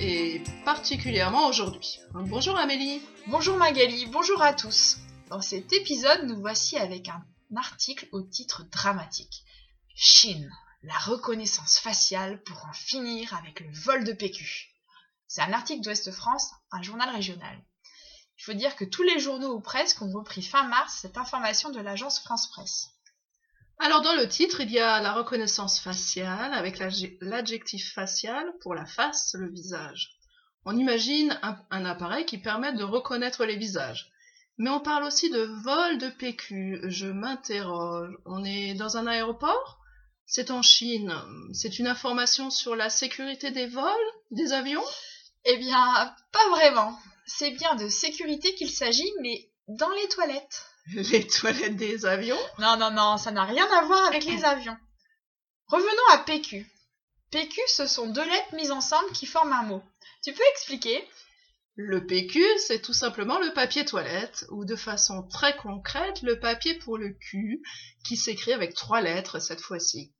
et particulièrement aujourd'hui. Bonjour Amélie. Bonjour Magali, bonjour à tous. Dans cet épisode, nous voici avec un article au titre dramatique. Chine, la reconnaissance faciale pour en finir avec le vol de PQ. C'est un article d'Ouest France, un journal régional. Il faut dire que tous les journaux ou presque ont repris fin mars cette information de l'agence France Presse. Alors dans le titre, il y a la reconnaissance faciale avec l'adj- l'adjectif facial pour la face, le visage. On imagine un, un appareil qui permet de reconnaître les visages. Mais on parle aussi de vol de PQ. Je m'interroge. On est dans un aéroport? C'est en Chine. C'est une information sur la sécurité des vols, des avions? Eh bien, pas vraiment. C'est bien de sécurité qu'il s'agit, mais dans les toilettes. Les toilettes des avions? Non, non, non, ça n'a rien à voir avec les avions. Revenons à PQ. PQ, ce sont deux lettres mises ensemble qui forment un mot. Tu peux expliquer? Le PQ, c'est tout simplement le papier toilette, ou de façon très concrète, le papier pour le cul, qui s'écrit avec trois lettres cette fois-ci.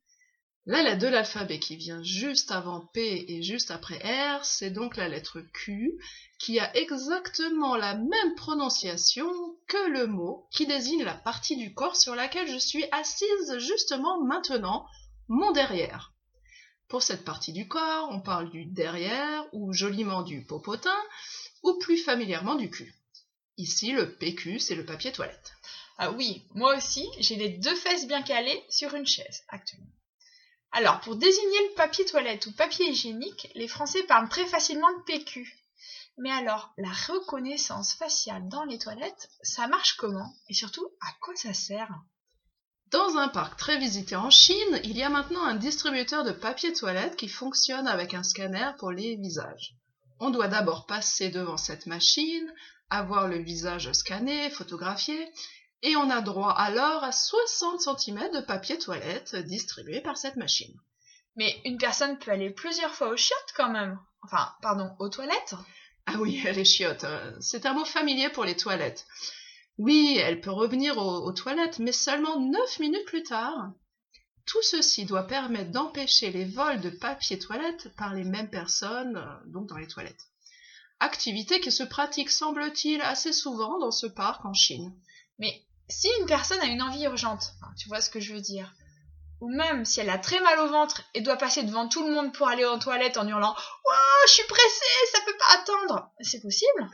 La lettre de l'alphabet qui vient juste avant P et juste après R, c'est donc la lettre Q, qui a exactement la même prononciation que le mot qui désigne la partie du corps sur laquelle je suis assise justement maintenant, mon derrière. Pour cette partie du corps, on parle du derrière ou joliment du popotin ou plus familièrement du cul. Ici, le PQ, c'est le papier toilette. Ah oui, moi aussi, j'ai les deux fesses bien calées sur une chaise actuellement. Alors, pour désigner le papier toilette ou papier hygiénique, les Français parlent très facilement de PQ. Mais alors, la reconnaissance faciale dans les toilettes, ça marche comment Et surtout, à quoi ça sert? Dans un parc très visité en Chine, il y a maintenant un distributeur de papier toilette qui fonctionne avec un scanner pour les visages. On doit d'abord passer devant cette machine, avoir le visage scanné, photographié, et on a droit alors à 60 cm de papier toilette distribué par cette machine. Mais une personne peut aller plusieurs fois aux chiottes quand même. Enfin, pardon, aux toilettes Ah oui, les chiottes, euh, c'est un mot familier pour les toilettes. Oui, elle peut revenir aux, aux toilettes, mais seulement 9 minutes plus tard. Tout ceci doit permettre d'empêcher les vols de papier toilette par les mêmes personnes, euh, donc dans les toilettes. Activité qui se pratique, semble-t-il, assez souvent dans ce parc en Chine. Mais si une personne a une envie urgente, tu vois ce que je veux dire, ou même si elle a très mal au ventre et doit passer devant tout le monde pour aller aux toilettes en hurlant Ouah, je suis pressée, ça peut pas attendre! C'est possible?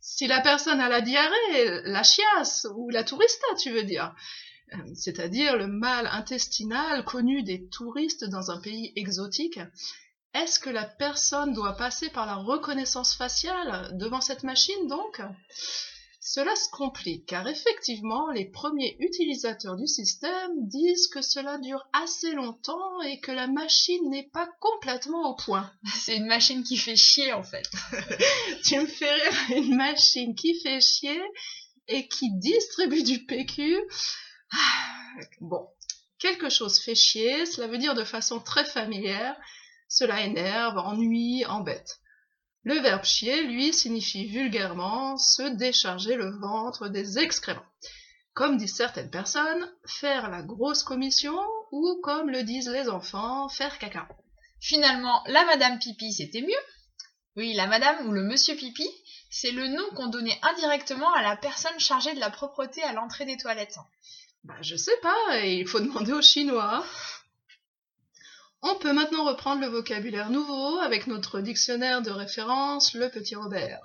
Si la personne a la diarrhée, la chiasse ou la tourista, tu veux dire, euh, c'est-à-dire le mal intestinal connu des touristes dans un pays exotique, est-ce que la personne doit passer par la reconnaissance faciale devant cette machine donc? Cela se complique car effectivement les premiers utilisateurs du système disent que cela dure assez longtemps et que la machine n'est pas complètement au point. C'est une machine qui fait chier en fait. Tu me fais rire, une machine qui fait chier et qui distribue du PQ. Ah, Bon, quelque chose fait chier, cela veut dire de façon très familière, cela énerve, ennuie, embête. Le verbe chier, lui, signifie vulgairement se décharger le ventre des excréments. Comme disent certaines personnes, faire la grosse commission ou, comme le disent les enfants, faire caca. Finalement, la Madame Pipi, c'était mieux Oui, la Madame ou le Monsieur Pipi, c'est le nom qu'on donnait indirectement à la personne chargée de la propreté à l'entrée des toilettes. Bah, je sais pas, il faut demander aux Chinois. On peut maintenant reprendre le vocabulaire nouveau avec notre dictionnaire de référence, le petit Robert.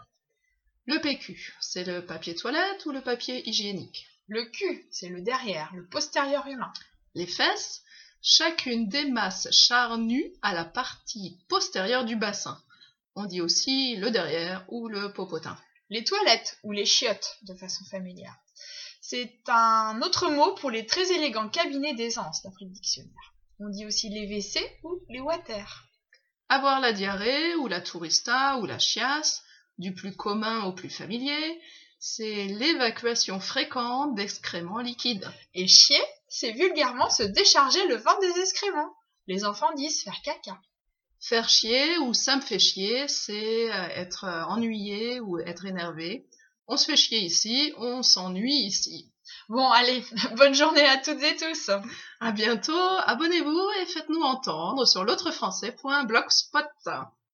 Le PQ, c'est le papier toilette ou le papier hygiénique? Le cul, c'est le derrière, le postérieur humain. Les fesses, chacune des masses charnues à la partie postérieure du bassin. On dit aussi le derrière ou le popotin. Les toilettes ou les chiottes, de façon familière. C'est un autre mot pour les très élégants cabinets d'aisance, d'après le dictionnaire. On dit aussi les WC ou les water. Avoir la diarrhée ou la tourista ou la chiasse, du plus commun au plus familier, c'est l'évacuation fréquente d'excréments liquides. Et chier, c'est vulgairement se décharger le ventre des excréments. Les enfants disent faire caca. Faire chier ou ça me fait chier, c'est euh, être euh, ennuyé ou être énervé. On se fait chier ici, on s'ennuie ici. Bon, allez, bonne journée à toutes et tous. À bientôt, abonnez-vous et faites-nous entendre sur l'autrefrançais.blogspot.